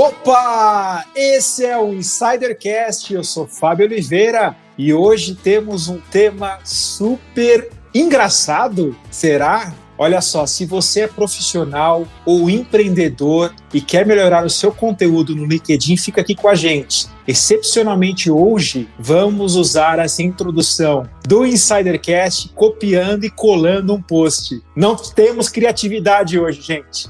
Opa! Esse é o Insidercast. Eu sou Fábio Oliveira e hoje temos um tema super engraçado. Será? Olha só, se você é profissional ou empreendedor e quer melhorar o seu conteúdo no LinkedIn, fica aqui com a gente. Excepcionalmente hoje, vamos usar essa introdução do Insidercast copiando e colando um post. Não temos criatividade hoje, gente.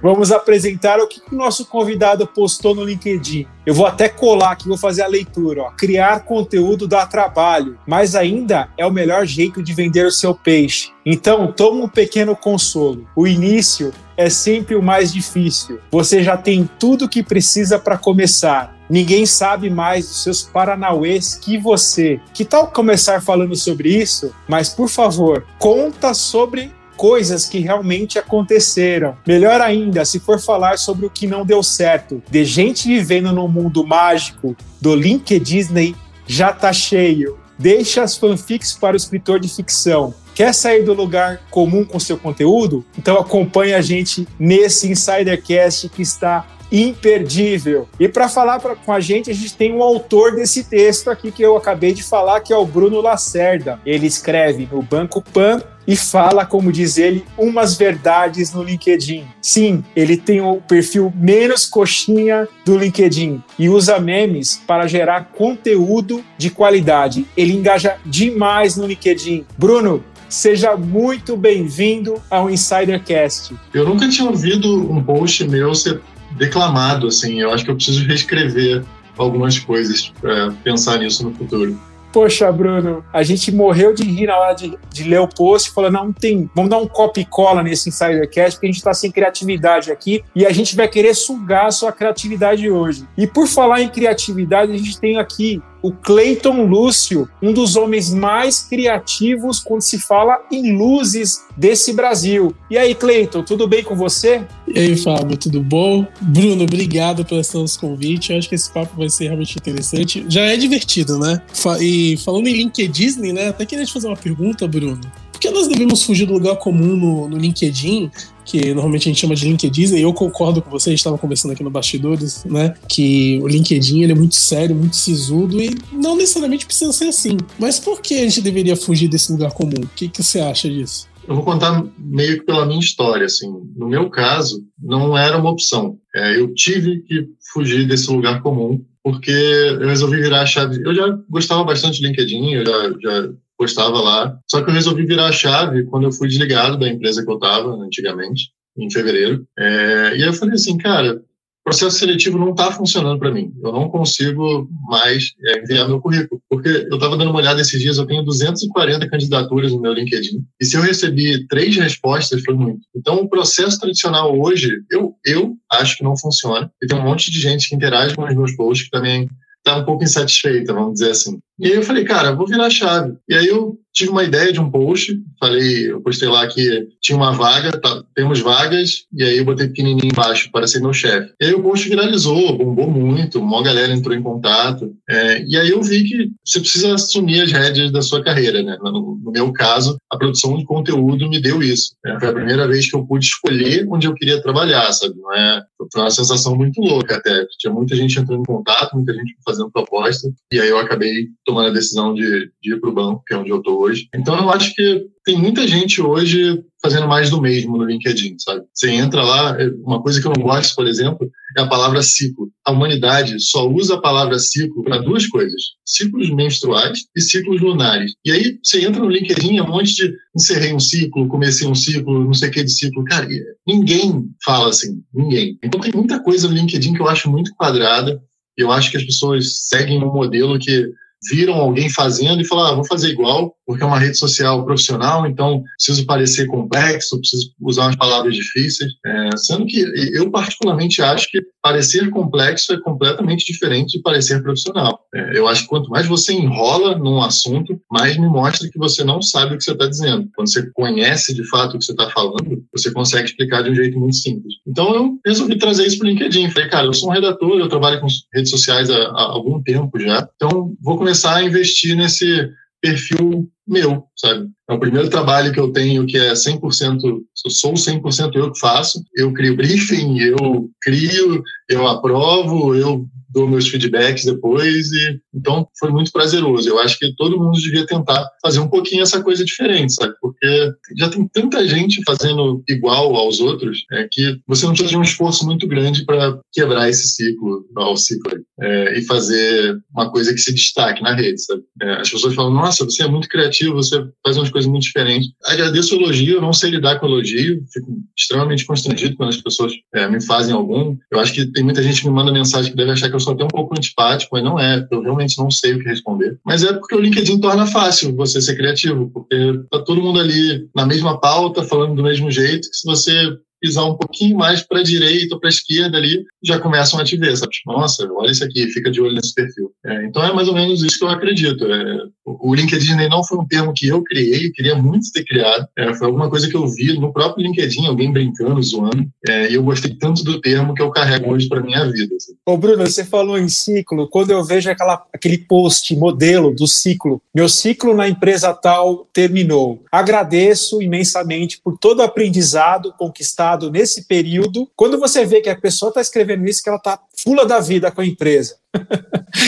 Vamos apresentar o que o nosso convidado postou no LinkedIn. Eu vou até colar aqui, vou fazer a leitura. Ó. Criar conteúdo dá trabalho, mas ainda é o melhor jeito de vender o seu peixe. Então, toma um pequeno consolo. O início é sempre o mais difícil. Você já tem tudo o que precisa para começar. Ninguém sabe mais dos seus paranauês que você. Que tal começar falando sobre isso? Mas, por favor, conta sobre coisas que realmente aconteceram. Melhor ainda, se for falar sobre o que não deu certo, de gente vivendo no mundo mágico do LinkedIn Disney, já tá cheio. Deixa as fanfics para o escritor de ficção. Quer sair do lugar comum com seu conteúdo? Então acompanhe a gente nesse Insidercast que está imperdível. E para falar pra, com a gente, a gente tem um autor desse texto aqui que eu acabei de falar, que é o Bruno Lacerda. Ele escreve no Banco Pan e fala, como diz ele, umas verdades no LinkedIn. Sim, ele tem o perfil menos coxinha do LinkedIn e usa memes para gerar conteúdo de qualidade. Ele engaja demais no LinkedIn. Bruno, Seja muito bem-vindo ao Insidercast. Eu nunca tinha ouvido um post meu ser declamado, assim. Eu acho que eu preciso reescrever algumas coisas para pensar nisso no futuro. Poxa, Bruno, a gente morreu de rir na hora de, de ler o post, falando, não tem, vamos dar um copy e cola nesse Insidercast, porque a gente está sem criatividade aqui e a gente vai querer sugar a sua criatividade hoje. E por falar em criatividade, a gente tem aqui o Clayton Lúcio, um dos homens mais criativos quando se fala em luzes desse Brasil. E aí, Clayton, tudo bem com você? E aí, Fábio, tudo bom? Bruno, obrigado pelo nosso convite. Eu acho que esse papo vai ser realmente interessante. Já é divertido, né? E falando em LinkedIn, né? Até queria te fazer uma pergunta, Bruno. Que nós devemos fugir do lugar comum no, no LinkedIn que normalmente a gente chama de LinkedIn, e eu concordo com você, a gente estava conversando aqui no bastidores, né? Que o LinkedIn ele é muito sério, muito sisudo e não necessariamente precisa ser assim. Mas por que a gente deveria fugir desse lugar comum? O que, que você acha disso? Eu vou contar meio que pela minha história, assim. No meu caso, não era uma opção. É, eu tive que fugir desse lugar comum porque eu resolvi virar a chave. Eu já gostava bastante de LinkedIn, eu já, já postava lá. Só que eu resolvi virar a chave quando eu fui desligado da empresa que eu estava antigamente, em fevereiro. É, e aí eu falei assim, cara, processo seletivo não está funcionando para mim. Eu não consigo mais é, enviar meu currículo. Porque eu estava dando uma olhada esses dias, eu tenho 240 candidaturas no meu LinkedIn. E se eu recebi três respostas, foi muito. Então, o processo tradicional hoje, eu, eu acho que não funciona. E tem um monte de gente que interage com os meus posts que também está um pouco insatisfeita, vamos dizer assim. E aí eu falei, cara, vou virar chave. E aí eu tive uma ideia de um post, falei, eu postei lá que tinha uma vaga, tá, temos vagas, e aí eu botei pequenininho embaixo para ser meu chefe. E aí o post viralizou, bombou muito, uma galera entrou em contato, é, e aí eu vi que você precisa assumir as rédeas da sua carreira, né? No, no meu caso, a produção de conteúdo me deu isso. Né? Foi a primeira vez que eu pude escolher onde eu queria trabalhar, sabe? Não é? Foi uma sensação muito louca até. Tinha muita gente entrando em contato, muita gente fazendo proposta, e aí eu acabei tomando a decisão de, de ir para o banco, que é onde eu estou hoje. Então eu acho que tem muita gente hoje fazendo mais do mesmo no LinkedIn, sabe? Você entra lá, é, uma coisa que eu não gosto, por exemplo, é a palavra ciclo. A humanidade só usa a palavra ciclo para duas coisas: ciclos menstruais e ciclos lunares. E aí você entra no LinkedIn, é um monte de encerrei um ciclo, comecei um ciclo, não sei o que de ciclo. Cara, ninguém fala assim, ninguém. Então tem muita coisa no LinkedIn que eu acho muito quadrada. E eu acho que as pessoas seguem um modelo que viram alguém fazendo e falaram, ah, vou fazer igual, porque é uma rede social profissional, então preciso parecer complexo, preciso usar umas palavras difíceis. É, sendo que eu, particularmente, acho que parecer complexo é completamente diferente de parecer profissional. É, eu acho que quanto mais você enrola num assunto, mais me mostra que você não sabe o que você está dizendo. Quando você conhece de fato o que você está falando, você consegue explicar de um jeito muito simples. Então eu resolvi trazer isso para o LinkedIn. Falei, cara, eu sou um redator, eu trabalho com redes sociais há, há algum tempo já, então vou começar a investir nesse perfil meu, sabe? É o primeiro trabalho que eu tenho que é 100%, eu sou 100% eu que faço. Eu crio briefing, eu crio, eu aprovo, eu dou meus feedbacks depois e então foi muito prazeroso. Eu acho que todo mundo devia tentar fazer um pouquinho essa coisa diferente, sabe? Porque já tem tanta gente fazendo igual aos outros é, que você não precisa de um esforço muito grande para quebrar esse ciclo, ao ciclo é, e fazer uma coisa que se destaque na rede, sabe? É, as pessoas falam, nossa, você é muito criativo, você faz umas coisas muito diferentes. Agradeço o elogio, eu não sei lidar com elogio, fico extremamente constrangido quando as pessoas é, me fazem algum. Eu acho que tem muita gente que me manda mensagem que deve achar que eu sou até um pouco antipático, mas não é, eu realmente não sei o que responder. Mas é porque o LinkedIn torna fácil você ser criativo, porque tá todo mundo ali na mesma pauta, falando do mesmo jeito, que se você pisar um pouquinho mais para a direita ou para a esquerda ali, já começam a te ver, sabe? Tipo, nossa, olha isso aqui, fica de olho nesse perfil. É, então é mais ou menos isso que eu acredito. É, o LinkedIn não foi um termo que eu criei, queria muito ter criado. É, foi alguma coisa que eu vi no próprio LinkedIn, alguém brincando, zoando. É, e eu gostei tanto do termo que eu carrego hoje para minha vida. Assim. Ô Bruno, você falou em ciclo. Quando eu vejo aquela, aquele post, modelo do ciclo, meu ciclo na empresa tal terminou. Agradeço imensamente por todo o aprendizado conquistado nesse período. Quando você vê que a pessoa está escrevendo isso, que ela está fula da vida com a empresa.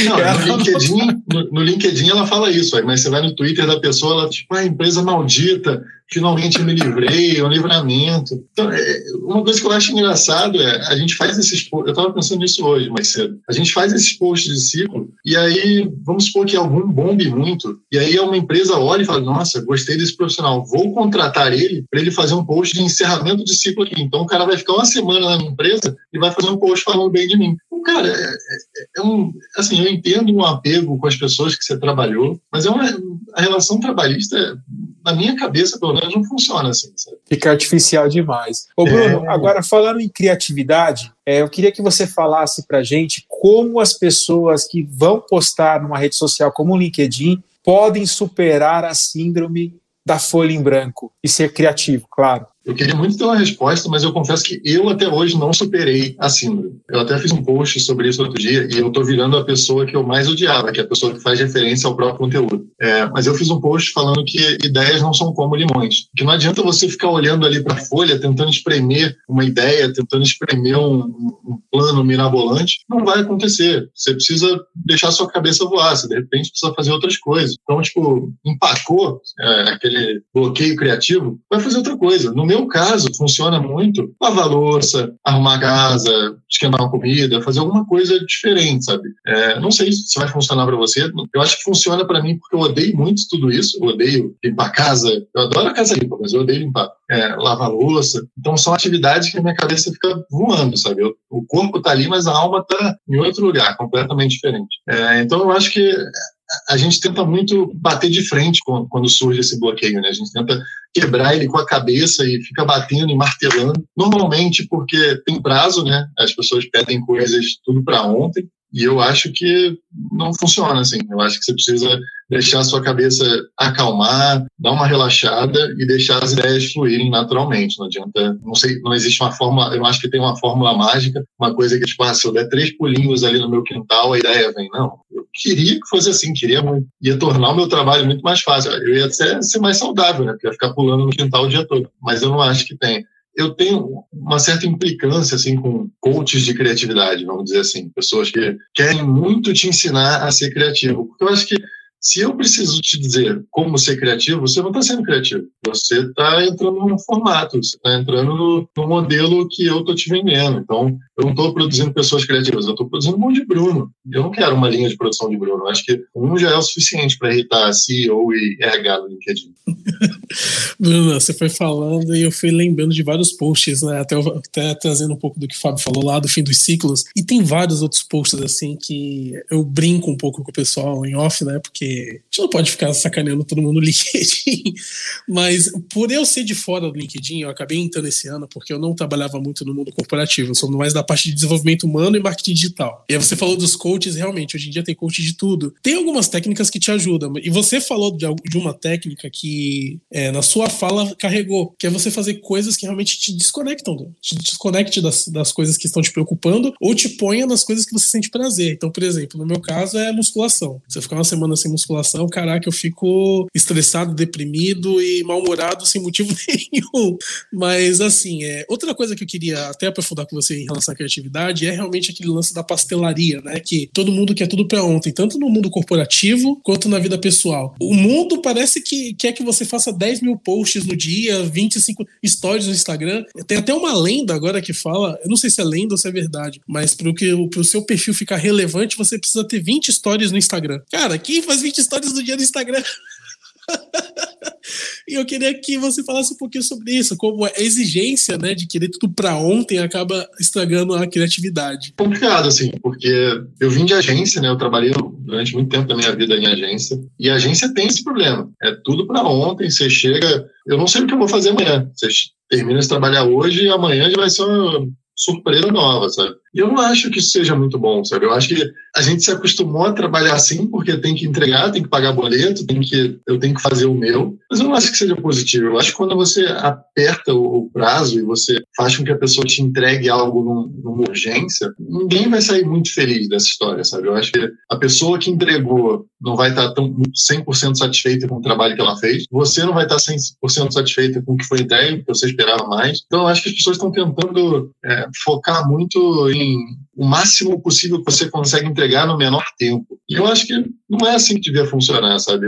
Não, no, LinkedIn, no, no, LinkedIn ela fala isso, mas você vai no Twitter da pessoa, ela tipo, ah, empresa maldita, finalmente me livrei, é um livramento. Então, é, uma coisa que eu acho engraçado é, a gente faz esses eu estava pensando nisso hoje, mais cedo, a gente faz esses posts de ciclo, e aí, vamos supor que algum bombe muito, e aí uma empresa olha e fala, nossa, gostei desse profissional, vou contratar ele para ele fazer um post de encerramento de ciclo aqui. Então o cara vai ficar uma semana na minha empresa e vai fazer um post falando bem de mim. Então, cara, é, é, é um, assim, eu entendo um apego com as pessoas que você trabalhou, mas é uma, a relação trabalhista, na minha cabeça, pelo menos, não funciona assim. Sabe? Fica artificial demais. Ô, Bruno, é... agora falando em criatividade, é, eu queria que você falasse para gente como as pessoas que vão postar numa rede social como o LinkedIn podem superar a síndrome da folha em branco e ser criativo, claro. Eu queria muito ter uma resposta, mas eu confesso que eu até hoje não superei a síndrome. Eu até fiz um post sobre isso outro dia e eu estou virando a pessoa que eu mais odiava, que é a pessoa que faz referência ao próprio conteúdo. É, mas eu fiz um post falando que ideias não são como limões. Que não adianta você ficar olhando ali para a folha, tentando espremer uma ideia, tentando espremer um, um, plano mirabolante. Não vai acontecer. Você precisa deixar sua cabeça voar. Você, de repente, precisa fazer outras coisas. Então, tipo, empacou é, aquele bloqueio criativo, vai fazer outra coisa. No meu caso, funciona muito lavar louça, arrumar a casa, esquentar uma comida, fazer alguma coisa diferente, sabe? É, não sei se vai funcionar para você. Eu acho que funciona para mim porque eu odeio muito tudo isso. Eu odeio limpar casa. Eu adoro a casa limpa, mas eu odeio limpar. É, lavar louça. Então são atividades que a minha cabeça fica voando, sabe? Eu, o corpo tá ali, mas a alma tá em outro lugar, completamente diferente. É, então eu acho que a gente tenta muito bater de frente quando surge esse bloqueio, né? A gente tenta quebrar ele com a cabeça e fica batendo e martelando. Normalmente porque tem prazo, né? As pessoas pedem coisas tudo para ontem. E eu acho que não funciona assim. Eu acho que você precisa deixar a sua cabeça acalmar, dar uma relaxada e deixar as ideias fluírem naturalmente. Não adianta, não sei, não existe uma fórmula, eu acho que tem uma fórmula mágica, uma coisa que, tipo, ah, se eu der três pulinhos ali no meu quintal, a ideia vem. Não, eu queria que fosse assim, queria muito. Ia tornar o meu trabalho muito mais fácil. Eu ia até ser mais saudável, né? Porque ia ficar pulando no quintal o dia todo. Mas eu não acho que tem eu tenho uma certa implicância assim com coaches de criatividade, vamos dizer assim, pessoas que querem muito te ensinar a ser criativo, porque eu acho que se eu preciso te dizer como ser criativo, você não está sendo criativo. Você está entrando num formato, você está entrando no, no, modelo que eu estou te vendendo. Então, eu não estou produzindo pessoas criativas, eu estou produzindo um monte de Bruno. Eu não quero uma linha de produção de Bruno. Eu acho que um já é o suficiente para irritar CEO e RH no LinkedIn. Bruno, você foi falando e eu fui lembrando de vários posts, né? Até, até trazendo um pouco do que o Fábio falou lá do fim dos ciclos. E tem vários outros posts assim que eu brinco um pouco com o pessoal em off, né? Porque a gente não pode ficar sacaneando todo mundo no LinkedIn, mas por eu ser de fora do LinkedIn, eu acabei entrando esse ano porque eu não trabalhava muito no mundo corporativo, eu sou mais da parte de desenvolvimento humano e marketing digital. E aí você falou dos coaches, realmente, hoje em dia tem coach de tudo. Tem algumas técnicas que te ajudam, e você falou de uma técnica que é, na sua fala carregou, que é você fazer coisas que realmente te desconectam, te desconecte das, das coisas que estão te preocupando ou te ponha nas coisas que você sente prazer. Então, por exemplo, no meu caso é musculação. Você ficar uma semana sem musculação, musculação, caraca, eu fico estressado, deprimido e mal-humorado sem motivo nenhum. Mas, assim, é, outra coisa que eu queria até aprofundar com você em relação à criatividade é realmente aquele lance da pastelaria, né? Que todo mundo quer tudo para ontem, tanto no mundo corporativo quanto na vida pessoal. O mundo parece que quer que você faça 10 mil posts no dia, 25 stories no Instagram. Tem até uma lenda agora que fala, eu não sei se é lenda ou se é verdade, mas para o seu perfil ficar relevante, você precisa ter 20 stories no Instagram. Cara, quem faz 20 stories no dia no Instagram? e eu queria que você falasse um pouquinho sobre isso, como a exigência né, de querer tudo para ontem acaba estragando a criatividade. Complicado, assim, porque eu vim de agência, né? Eu trabalhei durante muito tempo da minha vida em agência, e a agência tem esse problema. É tudo para ontem, você chega. Eu não sei o que eu vou fazer amanhã. Você termina de trabalhar hoje e amanhã já vai ser uma surpresa nova, sabe? E eu não acho que isso seja muito bom, sabe? Eu acho que a gente se acostumou a trabalhar assim porque tem que entregar, tem que pagar boleto, tem que, eu tenho que fazer o meu. Mas eu não acho que seja positivo. Eu acho que quando você aperta o prazo e você faz com que a pessoa te entregue algo num, numa urgência, ninguém vai sair muito feliz dessa história, sabe? Eu acho que a pessoa que entregou não vai estar tão 100% satisfeita com o trabalho que ela fez. Você não vai estar 100% satisfeita com o que foi entregue, porque você esperava mais. Então, eu acho que as pessoas estão tentando é, focar muito em o máximo possível que você consegue entregar no menor tempo. E eu acho que não é assim que devia funcionar, sabe?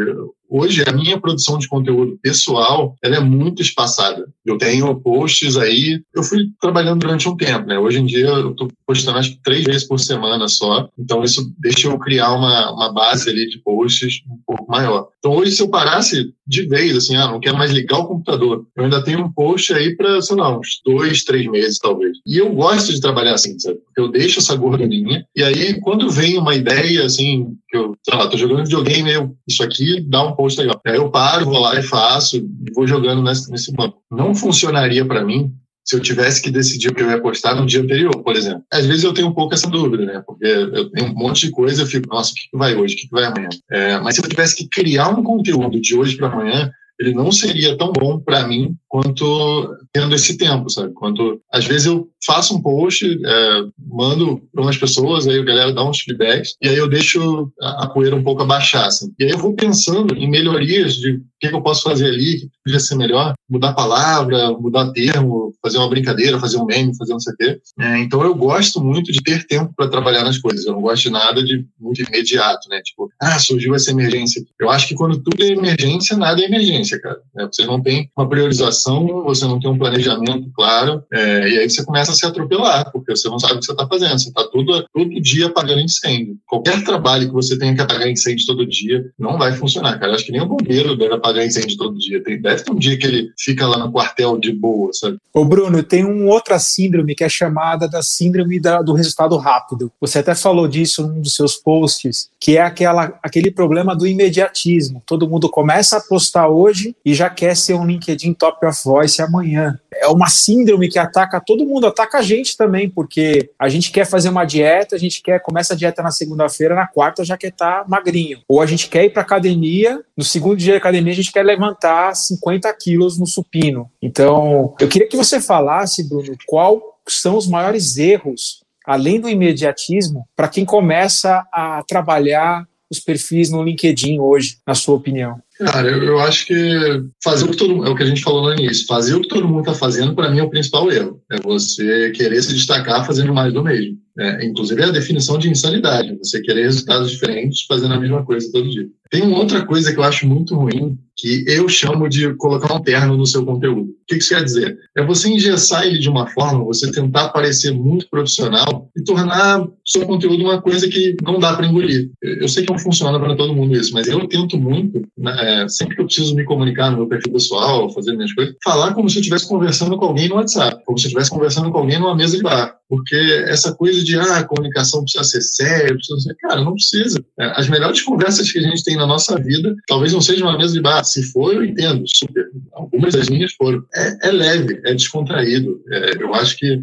Hoje, a minha produção de conteúdo pessoal, ela é muito espaçada. Eu tenho posts aí, eu fui trabalhando durante um tempo, né? Hoje em dia, eu estou postando acho que três vezes por semana só. Então, isso deixa eu criar uma, uma base ali de posts um pouco maior. Então, hoje, se eu parasse de vez, assim, ah, não quero mais ligar o computador, eu ainda tenho um post aí para, sei lá, uns dois, três meses, talvez. E eu gosto de trabalhar assim, sabe? Eu deixo essa gordurinha, e aí, quando vem uma ideia, assim, eu, sei lá, tô jogando videogame, eu, isso aqui dá um post legal. Aí eu paro, vou lá e faço, e vou jogando nesse, nesse banco. Não funcionaria para mim se eu tivesse que decidir o que eu ia postar no dia anterior, por exemplo. Às vezes eu tenho um pouco essa dúvida, né? Porque eu tenho um monte de coisa, eu fico, nossa, o que vai hoje, o que vai amanhã? É, mas se eu tivesse que criar um conteúdo de hoje para amanhã, ele não seria tão bom para mim quanto tendo esse tempo, sabe? Quanto às vezes eu faço um post, é, mando para umas pessoas, aí a galera dá uns feedbacks e aí eu deixo a, poeira um pouco abaixar, assim. E aí eu vou pensando em melhorias de o que, que eu posso fazer ali, que podia ser melhor, mudar palavra, mudar termo, fazer uma brincadeira, fazer um meme, fazer o quê. É, então eu gosto muito de ter tempo para trabalhar nas coisas. Eu não gosto de nada de muito imediato, né? Tipo, ah, surgiu essa emergência. Eu acho que quando tudo é emergência, nada é emergência, cara. É, você não tem uma priorização, você não tem um planejamento claro, é, e aí você começa a se atropelar, porque você não sabe o que você está fazendo. Você está todo, todo dia apagando incêndio. Qualquer trabalho que você tenha que apagar incêndio todo dia não vai funcionar, cara. Eu acho que nem o bombeiro deve apagar incêndio todo dia. Tem, deve ter um dia que ele fica lá no quartel de boa, sabe? Ô, Bruno, tem uma outra síndrome que é chamada da síndrome da, do resultado rápido. Você até falou disso num dos seus posts, que é aquela, aquele problema do imediatismo. Todo mundo começa a postar hoje e já quer ser um LinkedIn Top of Voice amanhã. É uma síndrome que ataca todo mundo, ataca a gente também, porque a gente quer fazer uma dieta, a gente quer começa a dieta na segunda-feira, na quarta já quer estar tá magrinho. Ou a gente quer ir para academia, no segundo dia de academia a gente quer levantar 50 quilos no supino. Então, eu queria que você falasse, Bruno, qual são os maiores erros, além do imediatismo, para quem começa a trabalhar os perfis no LinkedIn hoje, na sua opinião? Cara, eu, eu, acho que fazer o que todo é o que a gente falou no início. Fazer o que todo mundo está fazendo, para mim, é o principal erro. É você querer se destacar fazendo mais do mesmo. É, inclusive, é a definição de insanidade. Você querer resultados diferentes fazendo a mesma coisa todo dia. Tem uma outra coisa que eu acho muito ruim, que eu chamo de colocar um terno no seu conteúdo. O que isso quer dizer? É você engessar ele de uma forma, você tentar parecer muito profissional e tornar seu conteúdo uma coisa que não dá para engolir. Eu sei que não funciona para todo mundo isso, mas eu tento muito, né, é, sempre que eu preciso me comunicar no meu perfil pessoal, fazer minhas coisas, falar como se eu estivesse conversando com alguém no WhatsApp, como se eu estivesse conversando com alguém numa mesa de bar. Porque essa coisa de, ah, a comunicação precisa ser séria, precisa ser... Cara, não precisa. É, as melhores conversas que a gente tem na nossa vida, talvez não seja uma mesa de bar. Se for, eu entendo, super. Algumas das minhas foram. É, é leve, é descontraído. É, eu acho que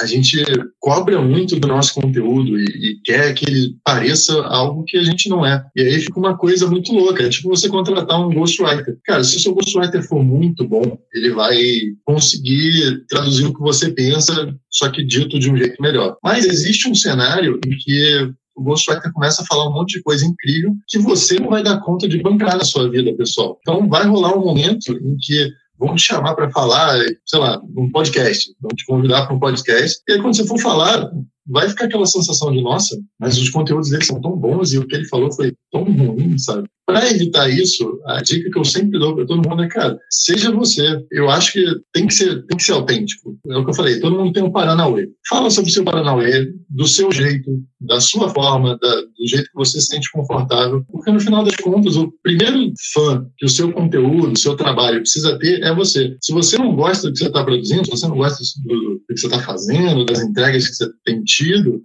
a, gente cobra muito do nosso conteúdo e, e, quer que ele pareça algo que a gente não é. E aí fica uma coisa muito louca. É tipo você contratar um ghostwriter. Cara, se o seu ghostwriter for muito bom, ele vai conseguir traduzir o que você pensa, só que dito de um jeito melhor. Mas existe um cenário em que o Ghostwriter começa a falar um monte de coisa incrível que você não vai dar conta de bancar na sua vida, pessoal. Então vai rolar um momento em que vão te chamar para falar, sei lá, num podcast, vão te convidar para um podcast, e aí quando você for falar, vai ficar aquela sensação de, nossa, mas os conteúdos dele são tão bons e o que ele falou foi tão ruim, sabe? Para evitar isso, a dica que eu sempre dou para todo mundo é, cara, seja você. Eu acho que tem que ser, tem que ser autêntico. É o que eu falei, todo mundo tem um Paranauê. Fala sobre o seu Paranauê, do seu jeito, da sua forma, da, do jeito que você se sente confortável, porque no final das contas, o primeiro fã que o seu conteúdo, o seu trabalho precisa ter é você. Se você não gosta do que você está produzindo, se você não gosta do, do que você está fazendo, das entregas que você tem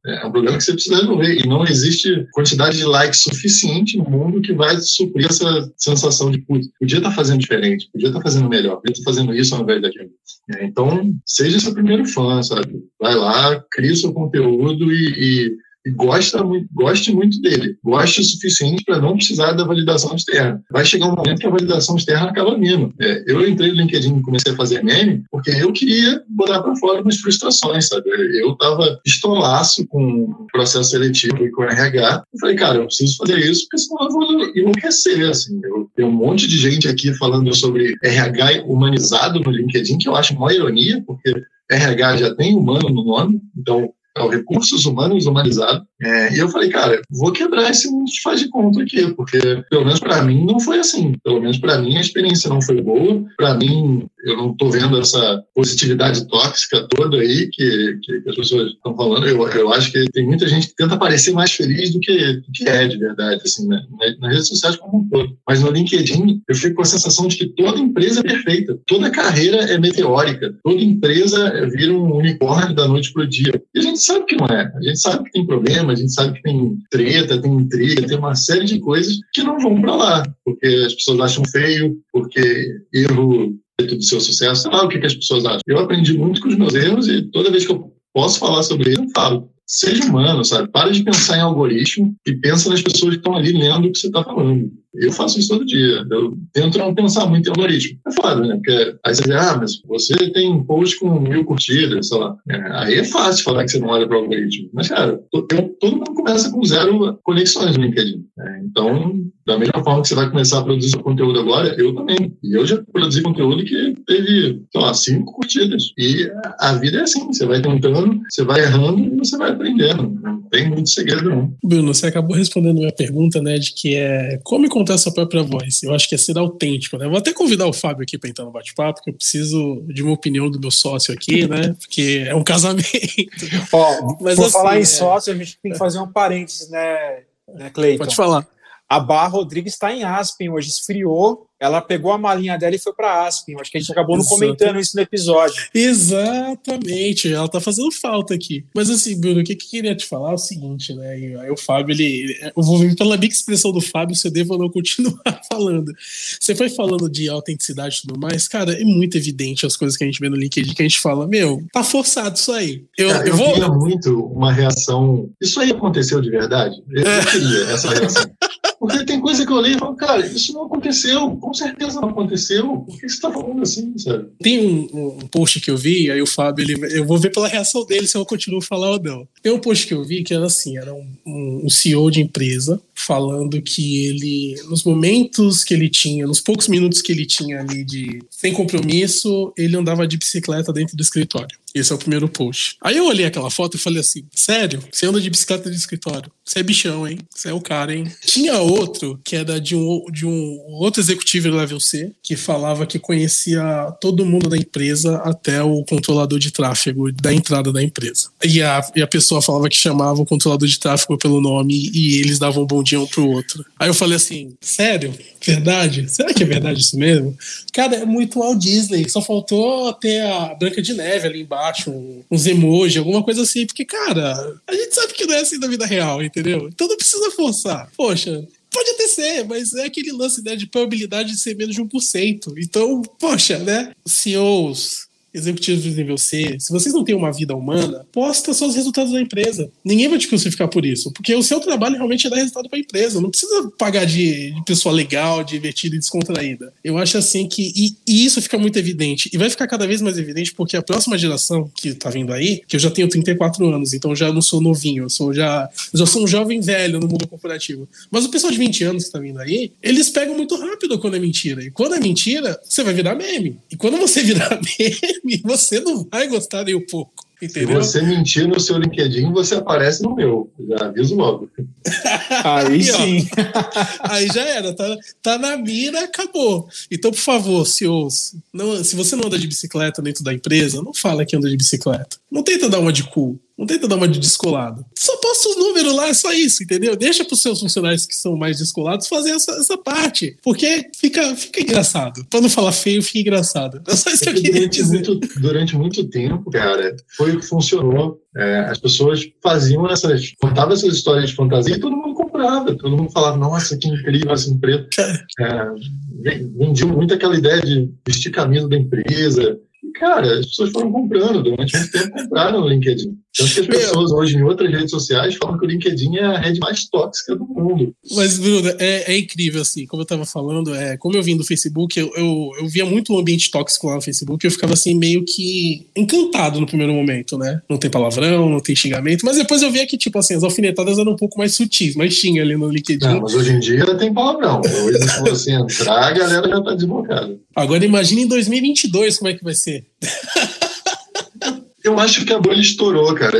é um problema que você precisa resolver. E não existe quantidade de likes suficiente no mundo que vai suprir essa sensação de, putz, podia estar tá fazendo diferente, podia estar tá fazendo melhor, podia estar tá fazendo isso ao invés daquilo. É, então, seja seu primeiro fã, sabe? Vai lá, cria seu conteúdo e, e e gosta muito, goste muito dele. Goste o suficiente para não precisar da validação externa. Vai chegar um momento que a validação externa acaba vindo. É, eu entrei no LinkedIn e comecei a fazer meme porque eu queria botar para fora minhas frustrações, sabe? Eu estava pistolaço com o processo seletivo e com o RH. Eu falei, cara, eu preciso fazer isso porque senão eu vou enlouquecer, assim. Eu tenho um monte de gente aqui falando sobre RH humanizado no LinkedIn, que eu acho uma ironia, porque RH já tem humano no nome, então é o recursos humanos humanizado. É, e eu falei, cara, vou quebrar esse mundo de faz de conta aqui, porque pelo menos para mim não foi assim. Pelo menos para mim a experiência não foi boa. Para mim, eu não estou vendo essa positividade tóxica toda aí que, que, as pessoas estão falando. Eu, eu acho que tem muita gente que tenta parecer mais feliz do que, do que é de verdade, assim, né? nas redes sociais como um todo. Mas no LinkedIn, eu fico com a sensação de que toda empresa é perfeita, toda carreira é meteórica, toda empresa vira um unicórnio da noite para o dia. E a gente sabe que não é. A gente sabe que tem problema, a gente sabe que tem treta, tem intriga, tem uma série de coisas que não vão para lá, porque as pessoas acham feio, porque erro do seu sucesso, lá o que, que as pessoas acham. Eu aprendi muito com os meus erros e toda vez que eu posso falar sobre isso, eu falo. Seja humano, sabe? Para de pensar em algoritmo e pensa nas pessoas que estão ali lendo o que você está falando. Eu faço isso todo dia. Eu tento não pensar muito em algoritmo. É foda, né? Porque aí você diz, ah, mas você tem um post com mil curtidas, sei lá. É, aí é fácil falar que você não olha para o algoritmo. Mas, cara, todo mundo começa com zero conexões no LinkedIn. Né? Então, da mesma forma que você vai começar a produzir seu conteúdo agora, eu também. E eu já produzi conteúdo que teve, sei lá, cinco curtidas. E a vida é assim, você vai tentando, você vai errando e você vai aprendendo. Não tem muito segredo, não. Bruno, você acabou respondendo a minha pergunta, né, de que é como contar sua própria voz. Eu acho que é ser autêntico, né? Vou até convidar o Fábio aqui para entrar no bate-papo, porque eu preciso de uma opinião do meu sócio aqui, né? Porque é um casamento. Ó, Mas, por assim, falar em é... sócio, a gente tem que fazer um parênteses, né, né Cleiton? Pode falar. A Barra Rodrigues está em Aspen hoje, esfriou ela pegou a malinha dela e foi para Aspen. Acho que a gente acabou não comentando isso no episódio. Exatamente, ela tá fazendo falta aqui. Mas assim, Bruno, o que, que eu queria te falar é o seguinte, né? Aí o Fábio, ele. Eu vou vir pela minha expressão do Fábio, se eu devo ou não continuar falando. Você foi falando de autenticidade e tudo mais, cara, é muito evidente as coisas que a gente vê no LinkedIn que a gente fala, meu, tá forçado isso aí. Eu, cara, eu, eu vou. muito uma reação. Isso aí aconteceu de verdade? Eu, é. eu queria essa reação. Porque tem coisa que eu leio e falo, cara, isso não aconteceu, com certeza não aconteceu. Por que você está falando assim, sabe? Tem um, um, post que eu vi, aí o Fábio, ele, eu vou ver pela reação dele se eu continuo falar ou não. Tem um post que eu vi que era assim, era um, um CEO de empresa falando que ele, nos momentos que ele tinha, nos poucos minutos que ele tinha ali de sem compromisso, ele andava de bicicleta dentro do escritório. Esse é o primeiro post. Aí eu olhei aquela foto e falei assim: sério? Você anda de bicicleta de escritório? Você é bichão, hein? Você é o cara, hein? Tinha outro que era de um, de um outro executivo do level C que falava que conhecia todo mundo da empresa até o controlador de tráfego da entrada da empresa. E a, e a pessoa falava que chamava o controlador de tráfego pelo nome e eles davam um bom dia um pro outro. Aí eu falei assim: sério? Verdade? Será que é verdade isso mesmo? Cara, é muito Walt Disney. Só faltou ter a Branca de Neve ali embaixo embaixo, uns emojis, alguma coisa assim, porque, cara, a gente sabe que não é assim da vida real, entendeu? Então não precisa forçar. Poxa, Pode até ser, mas é aquele lance né, de probabilidade de ser menos de 1%. Então, poxa, né? CEOs, executivos de nível C, se vocês não têm uma vida humana, posta só os resultados da empresa. Ninguém vai te crucificar por isso, porque o seu trabalho realmente é dar resultado para a empresa. Não precisa pagar de, de, pessoa legal, divertida e descontraída. Eu acho assim que. E, e, isso fica muito evidente. E vai ficar cada vez mais evidente porque a próxima geração que tá vindo aí, que eu já tenho 34 anos, então já não sou novinho, eu sou já, já sou um jovem velho no mundo corporativo. Mas o pessoal de 20 anos que tá vindo aí, eles pegam muito rápido quando é mentira. E quando é mentira, você vai virar meme. E quando você virar meme, você não vai gostar nem um pouco. Entendeu? Se você mentir no seu LinkedIn, você aparece no meu. Já aviso logo. Aí sim. aí já era. Tá, tá na mira, acabou. Então, por favor, CEOs, não, se você não anda de bicicleta dentro da empresa, não fala que anda de bicicleta. Não tenta dar uma de cool. Não tenta dar uma de descolado. Só posta os números lá, é só isso, entendeu? Deixa para os seus funcionários que são mais descolados fazer essa, essa parte. Porque fica, fica engraçado. Para não falar feio, fica engraçado. É só isso que eu queria durante dizer. Muito, durante muito tempo, cara, foi o que funcionou. É, as pessoas faziam essas. contavam essas histórias de fantasia e todo mundo comprava. Todo mundo falava, nossa, que incrível essa empresa. É, vendiam muito aquela ideia de vestir camisa da empresa cara, as pessoas foram comprando, durante muito tempo compraram no LinkedIn. Tanto que as pessoas hoje em outras redes sociais falam que o LinkedIn é a rede mais tóxica do mundo. Mas, Bruno, é, é incrível, assim, como eu estava falando, é, como eu vim do Facebook, eu, eu, eu via muito o um ambiente tóxico lá no Facebook, eu ficava assim, meio que encantado no primeiro momento, né? Não tem palavrão, não tem xingamento, mas depois eu via que, tipo assim, as alfinetadas eram um pouco mais sutis, mais xinga ali no LinkedIn. Não, mas hoje em dia tem palavrão. Hoje, se você entrar, a galera já tá desbocada. Agora imagine em 2022 como é que vai ser. Eu acho que a bolha estourou, cara.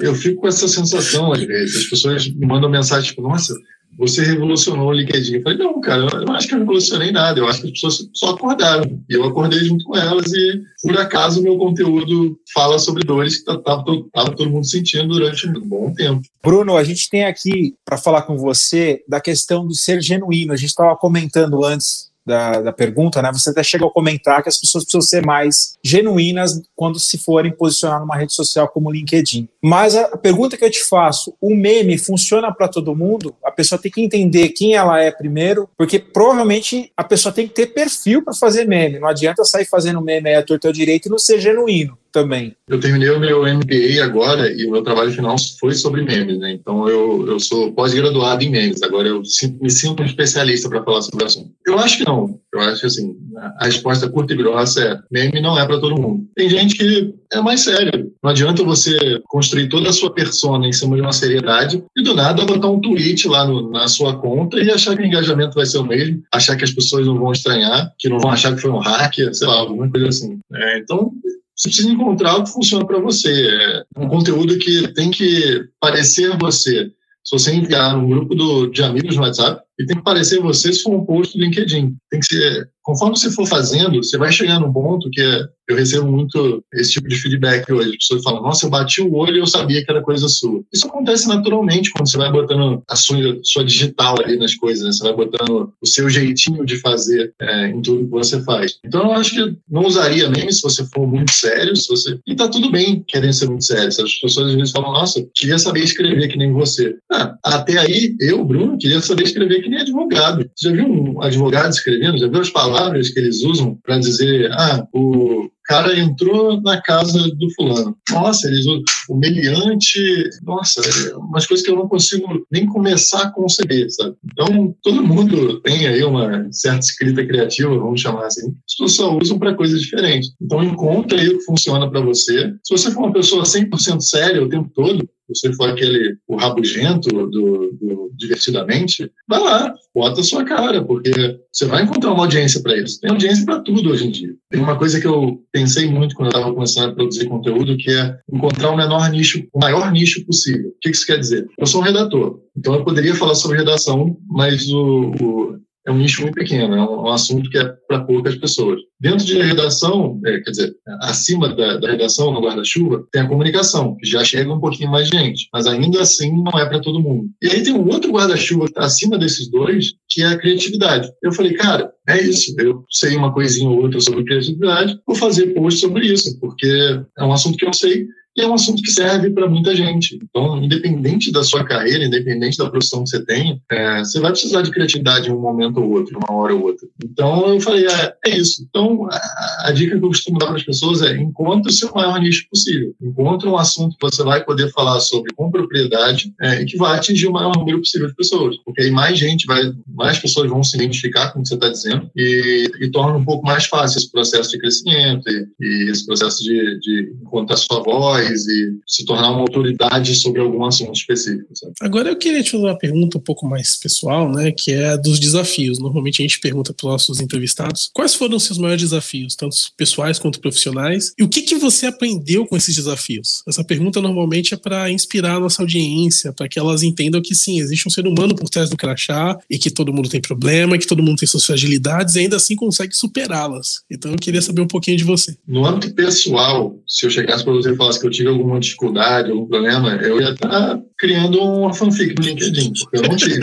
Eu fico com essa sensação às vezes. As pessoas me mandam mensagem tipo, nossa, você revolucionou o LinkedIn. Eu falei, não, cara, eu não acho que eu revolucionei nada. Eu acho que as pessoas só acordaram. E eu acordei junto com elas e, por acaso, o meu conteúdo fala sobre dores que estava todo mundo sentindo durante um bom tempo. Bruno, a gente tem aqui para falar com você da questão do ser genuíno. A gente estava comentando antes da, da pergunta, né? Você até chegou a comentar que as pessoas precisam ser mais genuínas quando se forem posicionar numa rede social como o LinkedIn. Mas a pergunta que eu te faço, o meme funciona para todo mundo? A pessoa tem que entender quem ela é primeiro, porque provavelmente a pessoa tem que ter perfil para fazer meme. Não adianta sair fazendo meme aí à torta direito e não ser genuíno também. Eu terminei o meu MBA agora e o meu trabalho final foi sobre memes, né? Então eu, eu sou pós-graduado em memes, agora eu me sinto um especialista para falar sobre o assunto. Eu acho que não. Eu acho que assim, a resposta curta e grossa é: meme não é para todo mundo. Tem gente que é mais sério. Não adianta você construir toda a sua persona em cima de uma seriedade e do nada botar um tweet lá no, na sua conta e achar que o engajamento vai ser o mesmo, achar que as pessoas não vão estranhar, que não vão achar que foi um hacker, sei lá, alguma coisa assim. É, então, você precisa encontrar o que funciona para você. É um conteúdo que tem que parecer você. Se você enviar um grupo do, de amigos no WhatsApp, e tem que parecer você se for um post do LinkedIn. Tem que ser conforme você for fazendo, você vai chegar num ponto que é, eu recebo muito esse tipo de feedback hoje. As pessoas falam, nossa, eu bati o olho e eu sabia que era coisa sua. Isso acontece naturalmente quando você vai botando a sua, sua digital ali nas coisas, né? Você vai botando o seu jeitinho de fazer é, em tudo que você faz. Então, eu acho que não usaria meme se você for muito sério, se você... E tá tudo bem querendo ser muito sério. As pessoas às vezes falam, nossa, queria saber escrever que nem você. Ah, até aí, eu, Bruno, queria saber escrever que nem advogado. Você já viu um advogado escrevendo? Já viu as palavras que eles usam para dizer, ah, o cara entrou na casa do fulano. Nossa, eles o meliante, nossa, é umas coisas que eu não consigo nem começar a conceber, sabe? Então, todo mundo tem aí uma certa escrita criativa, vamos chamar assim. As pessoas só usam para coisas diferentes. Então, encontre aí o que funciona para você. Se você for uma pessoa 100% séria o tempo todo, você for aquele o rabugento do, do, divertidamente, vai lá, bota a sua cara, porque você vai encontrar uma audiência para isso. Tem audiência para tudo hoje em dia. Tem uma coisa que eu pensei muito quando eu estava começando a produzir conteúdo, que é encontrar o menor nicho, o maior nicho possível. O que isso quer dizer? Eu sou um redator, então eu poderia falar sobre redação, mas o, o é um nicho muito pequeno, é um, assunto que é para poucas pessoas. Dentro de redação, é, quer dizer, acima da, da redação, no guarda-chuva, tem a comunicação, que já chega um pouquinho mais gente, mas ainda assim não é para todo mundo. E aí tem um outro guarda-chuva acima desses dois, que é a criatividade. Eu falei, cara, é isso, eu sei uma coisinha ou outra sobre criatividade, vou fazer post sobre isso, porque é um assunto que eu sei e é um assunto que serve para muita gente. Então, independente da sua carreira, independente da profissão que você tem, é, você vai precisar de criatividade em um momento ou outro, uma hora ou outra. Então, eu falei, é, é isso. Então, a, a, dica que eu costumo dar para as pessoas é encontre o seu maior nicho possível. Encontre um assunto que você vai poder falar sobre com propriedade é, e que vai atingir o maior número possível de pessoas. Porque aí mais gente vai, mais pessoas vão se identificar com o que você está dizendo e, e, torna um pouco mais fácil esse processo de crescimento e, e esse processo de, de encontrar sua voz e se tornar uma autoridade sobre algum assunto específico. Sabe? Agora eu queria te fazer uma pergunta um pouco mais pessoal, né, que é dos desafios. Normalmente a gente pergunta para os nossos entrevistados quais foram os seus maiores desafios, tanto pessoais quanto profissionais, e o que, que você aprendeu com esses desafios? Essa pergunta normalmente é para inspirar a nossa audiência, para que elas entendam que sim, existe um ser humano por trás do crachá e que todo mundo tem problema, que todo mundo tem suas fragilidades e ainda assim consegue superá-las. Então eu queria saber um pouquinho de você. No âmbito pessoal, se eu chegasse para você e falasse que eu tive alguma dificuldade, algum problema, eu ia estar criando uma fanfic no LinkedIn, porque eu não tive.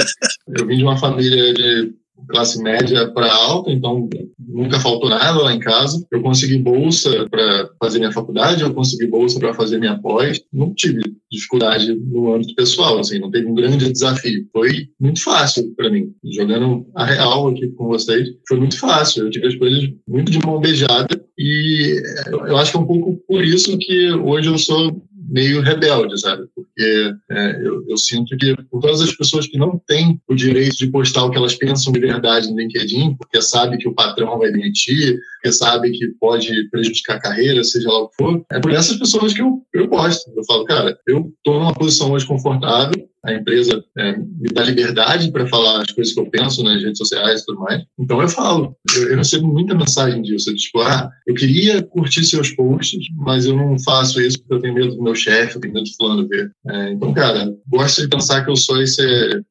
eu vim de uma família de classe média para alta, então nunca faltou nada lá em casa. Eu consegui bolsa para fazer minha faculdade, eu consegui bolsa para fazer minha pós. Não tive dificuldade no âmbito pessoal, assim, não teve um grande desafio. Foi muito fácil para mim. Jogando a real aqui com vocês, foi muito fácil. Eu tive as coisas muito de mão beijada e eu acho que é um pouco por isso que hoje eu sou meio rebelde, sabe? Porque é, eu, eu, sinto que por todas as pessoas que não têm o direito de postar o que elas pensam de verdade no LinkedIn, porque sabe que o patrão vai demitir, porque sabe que pode prejudicar a carreira, seja lá o que for, é por essas pessoas que eu, eu gosto. Eu falo, cara, eu estou numa posição hoje confortável, a empresa é, me dá liberdade para falar as coisas que eu penso nas redes sociais e tudo mais. Então eu falo, eu, eu recebo muita mensagem disso, tipo, ah, eu queria curtir seus posts, mas eu não faço isso porque eu tenho medo do meu chefe, eu tenho medo do fulano ver. É, então, cara, gosto de pensar que eu sou esse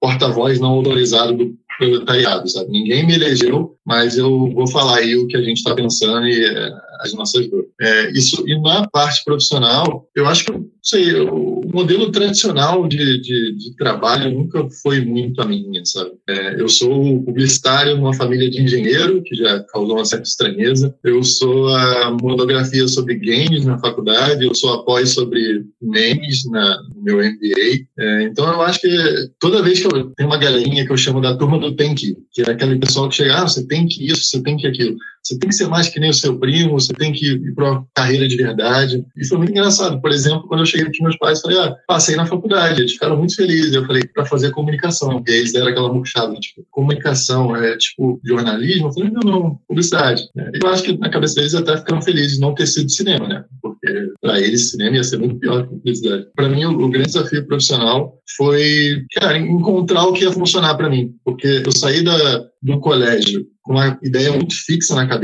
porta-voz não autorizado do proletariado, sabe? Ninguém me elegeu, mas eu vou falar aí o que a gente está pensando e é, as nossas dores. É, isso, e na parte profissional, eu acho que, sei, o modelo tradicional de, de, de, trabalho nunca foi muito a minha, sabe? É, eu sou publicitário numa família de engenheiro, que já causou uma certa estranheza. Eu sou a monografia sobre games na faculdade, eu sou após sobre memes na, no meu MBA. É, então, eu acho que toda vez que eu tenho uma galerinha que eu chamo da turma do tem que, que é aquele pessoal que chega, ah, você tem que isso, você tem que aquilo. Você tem que ser mais que nem o seu primo, você tem que ir para uma carreira de verdade. E foi muito engraçado. Por exemplo, quando eu cheguei aqui, meus pais falei, ah, passei na faculdade. Eles ficaram muito felizes. Eu falei, para fazer comunicação. E eles deram aquela murchada, tipo, comunicação é tipo jornalismo? Eu falei, não, não, publicidade. Eu acho que na cabeça deles até ficaram felizes de não ter sido cinema, né? Porque para eles cinema ia ser muito pior que publicidade. Para mim, o, o grande desafio profissional foi, cara, encontrar o que ia funcionar para mim. Porque eu saí da, do colégio com uma ideia muito fixa na cabeça,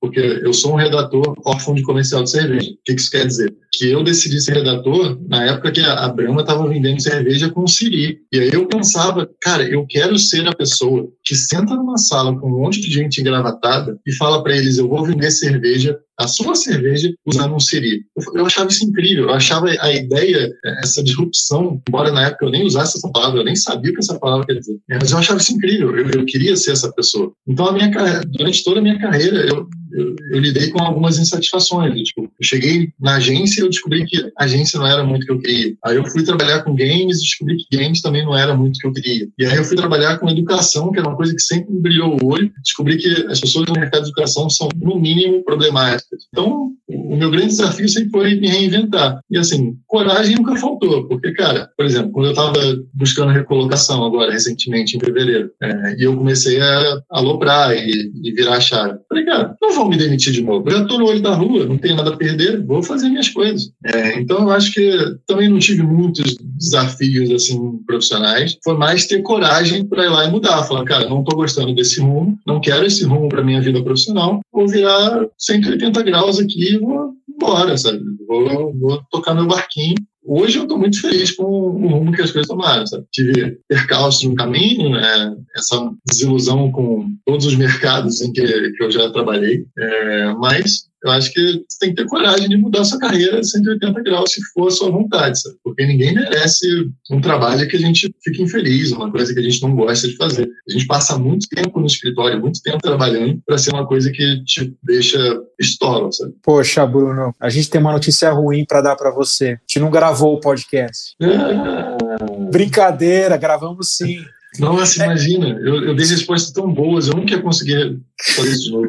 porque eu sou um redator órfão de comercial de cerveja. O que isso quer dizer? Que eu decidi ser redator na época que a Brahma estava vendendo cerveja com o Siri. E aí eu pensava, cara, eu quero ser a pessoa que senta numa sala com um monte de gente engravatada e fala para eles, eu vou vender cerveja a sua cerveja usando um Siri. Eu achava isso incrível, eu achava a ideia, essa disrupção, embora na época eu nem usasse essa palavra, eu nem sabia o que essa palavra quer dizer, mas eu achava isso incrível, eu, eu queria ser essa pessoa. Então, a minha, durante toda a minha carreira, eu, eu, eu, lidei com algumas insatisfações. Tipo, eu cheguei na agência e eu descobri que a agência não era muito o que eu queria. Aí eu fui trabalhar com games e descobri que games também não era muito o que eu queria. E aí eu fui trabalhar com educação, que era uma coisa que sempre me brilhou o olho. Descobri que as pessoas no mercado de educação são, no mínimo, problemáticas. Então, o meu grande desafio sempre foi me reinventar. E assim, coragem nunca faltou, porque, cara, por exemplo, quando eu estava buscando recolocação agora, recentemente, em fevereiro, é, e eu comecei a aloprar e, e virar a chave. Falei, cara, não vou me demitir de novo. Já estou no olho da rua, não tenho nada a perder, vou fazer minhas coisas. É, então, eu acho que também não tive muitos desafios, assim, profissionais. Foi mais ter coragem para ir lá e mudar. Falar, cara, não estou gostando desse rumo, não quero esse rumo para minha vida profissional, vou virar 180 graus aqui e vou embora, sabe? Vou, vou tocar meu barquinho hoje eu estou muito feliz com o rumo que as coisas tomaram. Sabe? Tive percalços no caminho, né? essa desilusão com todos os mercados em que, que eu já trabalhei, é, mas Eu acho que você tem que ter coragem de mudar sua carreira 180 graus se for a sua vontade, sabe? Porque ninguém merece um trabalho que a gente fique infeliz, uma coisa que a gente não gosta de fazer. A gente passa muito tempo no escritório, muito tempo trabalhando para ser uma coisa que te deixa estola, sabe? Poxa, Bruno, a gente tem uma notícia ruim para dar para você. A gente não gravou o podcast. Brincadeira, gravamos sim. Nossa, imagina, eu, eu dei respostas tão boas, eu nunca ia conseguir fazer isso de novo.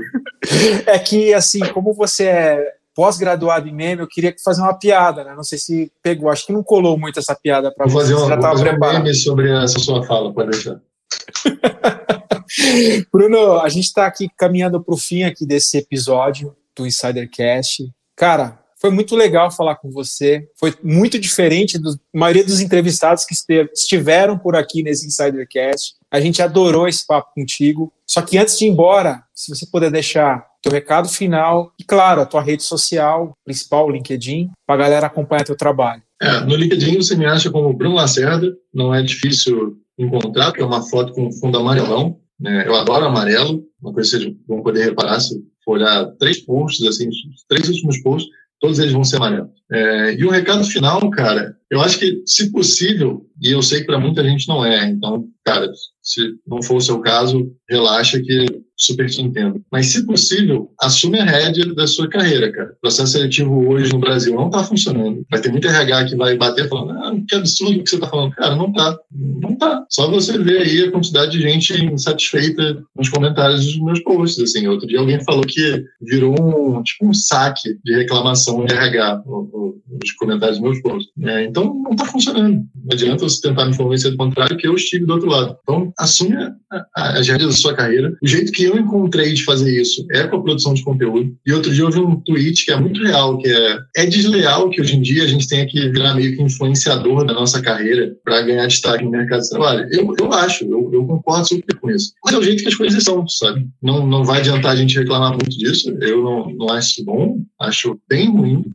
É que, assim, como você é pós-graduado em meme, eu queria fazer uma piada, né? Não sei se pegou, acho que não colou muito essa piada para você. Fazer uma, já vou fazer um meme sobre essa sua fala, pode deixar. Bruno, a gente está aqui caminhando para o fim aqui desse episódio do Insidercast. Cara, foi muito legal falar com você. Foi muito diferente da maioria dos entrevistados que estiveram por aqui nesse Insidercast. A gente adorou esse papo contigo. Só que antes de ir embora, se você puder deixar teu recado final e, claro, a tua rede social principal, o LinkedIn, para a galera acompanhar teu trabalho. É, no LinkedIn você me acha como Bruno Lacerda. Não é difícil encontrar, porque é uma foto com fundo amarelão. Né? Eu adoro amarelo, uma coisa que vocês vão poder reparar se for olhar três posts, assim, três últimos posts, todos eles vão ser amarelos. É, e o recado final, cara, eu acho que, se possível, e eu sei que para muita gente não é, então, cara, se não for o seu caso, relaxa que super te entendo. Mas, se possível, assume a rédea da sua carreira, cara. O processo seletivo hoje no Brasil não está funcionando. Vai ter muito RH que vai bater falando, ah, que absurdo que você está falando. Cara, não tá. Não tá. Só você ver aí a quantidade de gente insatisfeita nos comentários dos meus posts. Assim, outro dia alguém falou que virou um, tipo um saque de reclamação de RH nos comentários dos meus posts. É, então, não está funcionando. Não adianta você tentar me convencer do contrário, que eu estive do outro lado. Então, assume as rédeas da sua carreira. O jeito que eu encontrei de fazer isso é com a produção de conteúdo. E outro dia eu vi um tweet que é muito real, que é é desleal que hoje em dia a gente tenha que virar meio que influenciador da nossa carreira para ganhar destaque no mercado de trabalho. Eu, eu acho, eu, eu concordo super com isso. Mas é o jeito que as coisas são, sabe? Não, não vai adiantar a gente reclamar muito disso. Eu não, não acho bom, acho bem ruim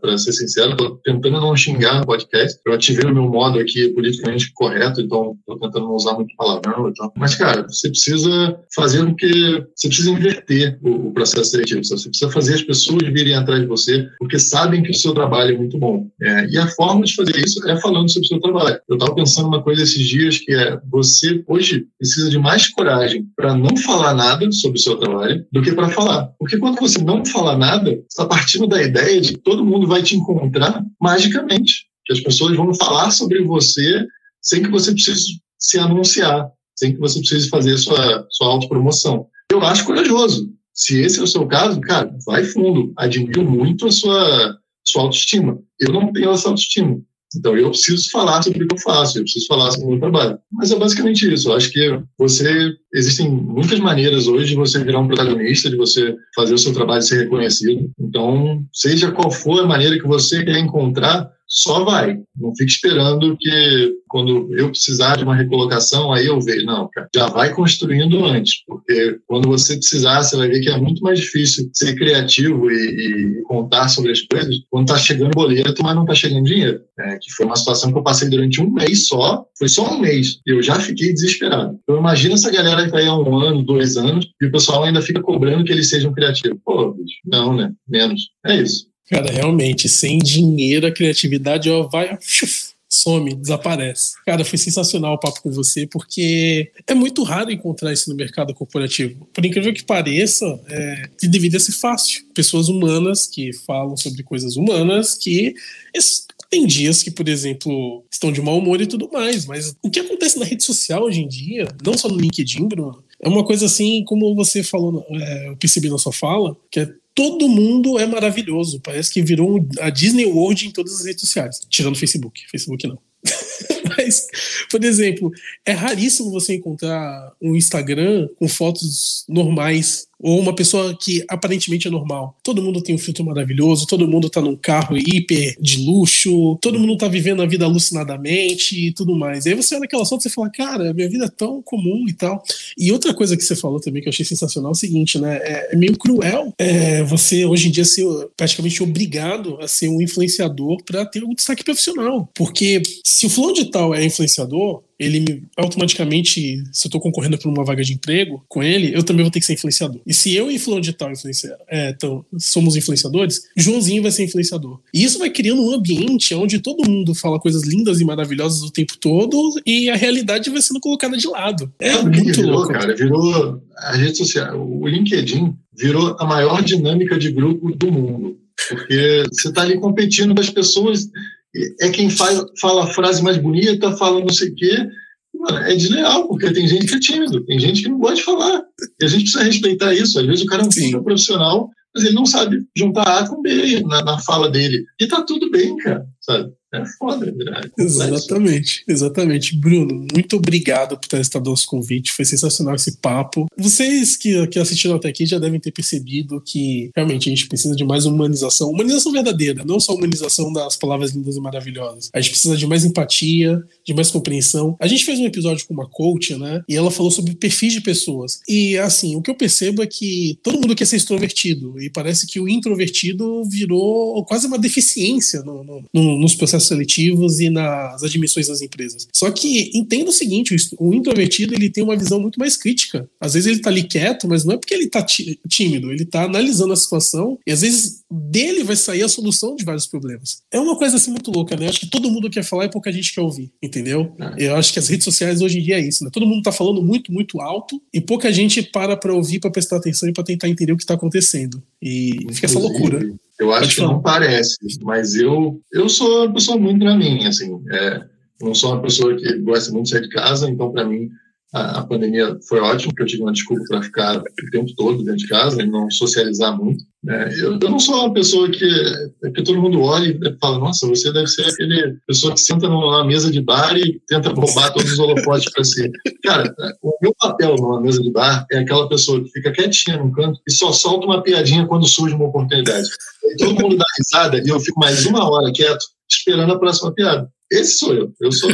para ser sincero, estou tentando não xingar no podcast. Eu ativei o meu modo aqui politicamente correto, então estou tentando não usar muito palavrão e tal. Mas, cara, você precisa fazer o que. Você precisa inverter o, o, processo seletivo. Você precisa fazer as pessoas virem atrás de você, porque sabem que o seu trabalho é muito bom. É, e a forma de fazer isso é falando sobre o seu trabalho. Eu estava pensando uma coisa esses dias que é você hoje precisa de mais coragem para não falar nada sobre o seu trabalho do que para falar. Porque quando você não fala nada, está partindo da ideia de que todo mundo vai te encontrar magicamente. Que as pessoas vão falar sobre você sem que você precise se anunciar, sem que você precise fazer sua, sua autopromoção. Eu acho corajoso. Se esse é o seu caso, cara, vai fundo. Admiro muito a sua, sua autoestima. Eu não tenho essa autoestima. Então, eu preciso falar sobre o que eu faço, eu preciso falar sobre o meu trabalho. Mas é basicamente isso. Eu acho que você. Existem muitas maneiras hoje de você virar um protagonista, de você fazer o seu trabalho ser reconhecido. Então, seja qual for a maneira que você quer encontrar, só vai. Não fique esperando que quando eu precisar de uma recolocação, aí eu vejo. Não, cara, já vai construindo antes, porque quando você precisar, você vai ver que é muito mais difícil ser criativo e, e contar sobre as coisas quando está chegando boleto, mas não está chegando dinheiro. É, que foi uma situação que eu passei durante um mês só, foi só um mês, e eu já fiquei desesperado. Então imagina essa galera que está aí há um ano, dois anos, e o pessoal ainda fica cobrando que eles sejam criativos. Pô, bicho, não, né? Menos. É isso. Cara, realmente, sem dinheiro a criatividade ó, vai some, desaparece. Cara, foi sensacional o papo com você, porque é muito raro encontrar isso no mercado corporativo. Por incrível que pareça, é, que deveria ser fácil. Pessoas humanas que falam sobre coisas humanas que tem dias que, por exemplo, estão de mau humor e tudo mais, mas o que acontece na rede social hoje em dia, não só no LinkedIn, Bruno, é uma coisa assim, como você falou, é, eu percebi na sua fala, que é todo mundo é maravilhoso. Parece que virou a Disney World em todas as redes sociais, tirando o Facebook. Facebook não. Mas, por exemplo, é raríssimo você encontrar um Instagram com fotos normais ou uma pessoa que aparentemente é normal. Todo mundo tem um filtro maravilhoso, todo mundo tá num carro hiper de luxo, todo mundo tá vivendo a vida alucinadamente e tudo mais. E aí você olha aquela foto e fala, cara, minha vida é tão comum e tal. E outra coisa que você falou também que eu achei sensacional é o seguinte, né? É, é meio cruel é, você hoje em dia ser praticamente obrigado a ser um influenciador para ter um destaque profissional. Porque se o fulano de tal é influenciador, ele automaticamente, se eu estou concorrendo por uma vaga de emprego com ele, eu também vou ter que ser influenciador. E se eu e fulano de tal é, então, somos influenciadores, Joãozinho vai ser influenciador. E isso vai criando um ambiente onde todo mundo fala coisas lindas e maravilhosas o tempo todo e a realidade vai sendo colocada de lado. É muito virou, louco. cara, virou a rede social, o LinkedIn virou a maior dinâmica de grupo do mundo. Porque você está ali competindo com as pessoas é quem faz, fala a frase mais bonita, fala não sei o quê. Mano, é desleal, porque tem gente que é tímido, tem gente que não gosta de falar. E a gente precisa respeitar isso. Às vezes o cara é um profissional, mas ele não sabe juntar A com B na, na fala dele. E tá tudo bem, cara, sabe? É foda, é Exatamente, exatamente. Bruno, muito obrigado por ter estado nosso convite. Foi sensacional esse papo. Vocês que, que assistiram até aqui já devem ter percebido que realmente a gente precisa de mais humanização. Humanização verdadeira, não só humanização das palavras lindas e maravilhosas. A gente precisa de mais empatia, de mais compreensão. A gente fez um episódio com uma coach, né? E ela falou sobre perfis de pessoas. E assim, o que eu percebo é que todo mundo quer ser extrovertido. E parece que o introvertido virou quase uma deficiência no, no, no, nos processos seletivos e nas admissões das empresas. Só que entenda o seguinte, o introvertido ele tem uma visão muito mais crítica. Às vezes ele tá ali quieto, mas não é porque ele tá tímido, ele tá analisando a situação e às vezes dele vai sair a solução de vários problemas. É uma coisa assim muito louca, né? Acho que todo mundo quer falar e pouca gente quer ouvir, entendeu? É. Eu acho que as redes sociais hoje em dia é isso, né? Todo mundo tá falando muito, muito alto e pouca gente para para ouvir, para prestar atenção e para tentar entender o que tá acontecendo. E Inclusive, fica essa loucura. Eu acho que não parece, mas eu, eu sou uma pessoa muito na minha, assim. É, não sou uma pessoa que gosta muito de sair de casa, então, para mim, a, a, pandemia foi ótima, porque eu tive uma desculpa para ficar o tempo todo dentro de casa e não socializar muito. Né? Eu, eu, não sou uma pessoa que, que todo mundo olha e fala, nossa, você deve ser aquele pessoa que senta numa mesa de bar e tenta roubar todos os holofotes para si. Cara, o meu papel numa mesa de bar é aquela pessoa que fica quietinha num canto e só solta uma piadinha quando surge uma oportunidade. E todo mundo dá risada e eu fico mais uma hora quieto esperando a próxima piada. Esse sou eu. Eu sou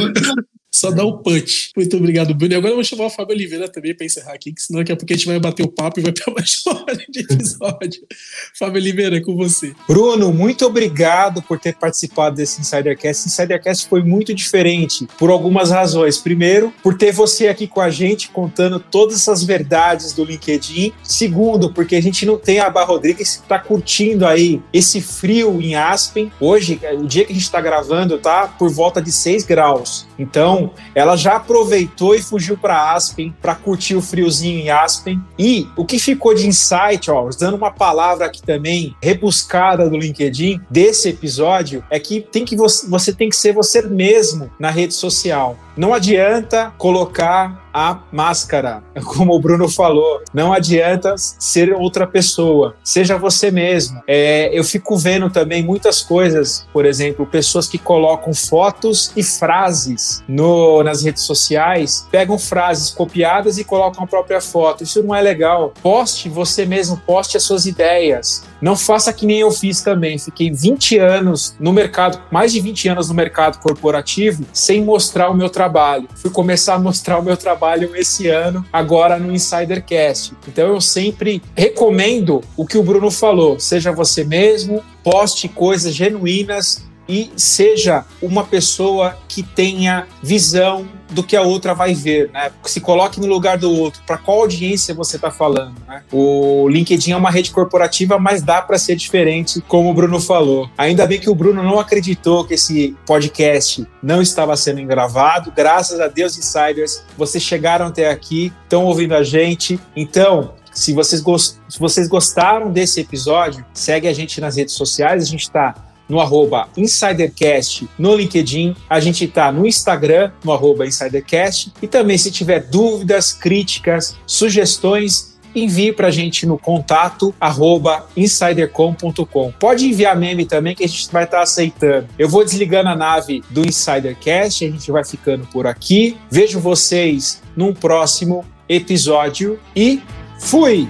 só dá o punch. Muito obrigado, Bruno. E agora eu vou chamar o Fábio Oliveira também para encerrar aqui, que senão daqui a pouco a gente vai bater o papo e vai ter mais hora de episódio. Fábio Oliveira, é com você. Bruno, muito obrigado por ter participado desse Insidercast. Insidercast foi muito diferente por algumas razões. Primeiro, por ter você aqui com a gente contando todas essas verdades do LinkedIn. Segundo, porque a gente não tem a Barra Rodrigues que está curtindo aí esse frio em Aspen. Hoje, o dia que a gente está gravando, tá por volta de 6 graus. Então, ela já aproveitou e fugiu para Aspen para curtir o friozinho em Aspen. E o que ficou de insight, ó, dando uma palavra aqui também rebuscada do LinkedIn desse episódio, é que tem que você, você tem que ser você mesmo na rede social. Não adianta colocar a máscara, como o Bruno falou. Não adianta ser outra pessoa, seja você mesmo. É, eu fico vendo também muitas coisas, por exemplo, pessoas que colocam fotos e frases no, nas redes sociais, pegam frases copiadas e colocam a própria foto. Isso não é legal. Poste você mesmo, poste as suas ideias. Não faça que nem eu fiz também. Fiquei 20 anos no mercado, mais de 20 anos no mercado corporativo, sem mostrar o meu trabalho. Fui começar a mostrar o meu trabalho esse ano, agora no Insidercast. Então eu sempre recomendo o que o Bruno falou: seja você mesmo, poste coisas genuínas e seja uma pessoa que tenha visão do que a outra vai ver, né? Se coloque no lugar do outro. Para qual audiência você está falando? Né? O LinkedIn é uma rede corporativa, mas dá para ser diferente, como o Bruno falou. Ainda bem que o Bruno não acreditou que esse podcast não estava sendo gravado. Graças a Deus, insiders, vocês chegaram até aqui, estão ouvindo a gente. Então, se vocês, se vocês gostaram desse episódio, segue a gente nas redes sociais. A gente está no arroba InsiderCast no LinkedIn. A gente está no Instagram, no arroba InsiderCast. E também, se tiver dúvidas, críticas, sugestões, envie para a gente no contato arroba insidercom.com. Pode enviar meme também que a gente vai estar tá aceitando. Eu vou desligando a nave do Insidercast, a gente vai ficando por aqui. Vejo vocês num próximo episódio e fui!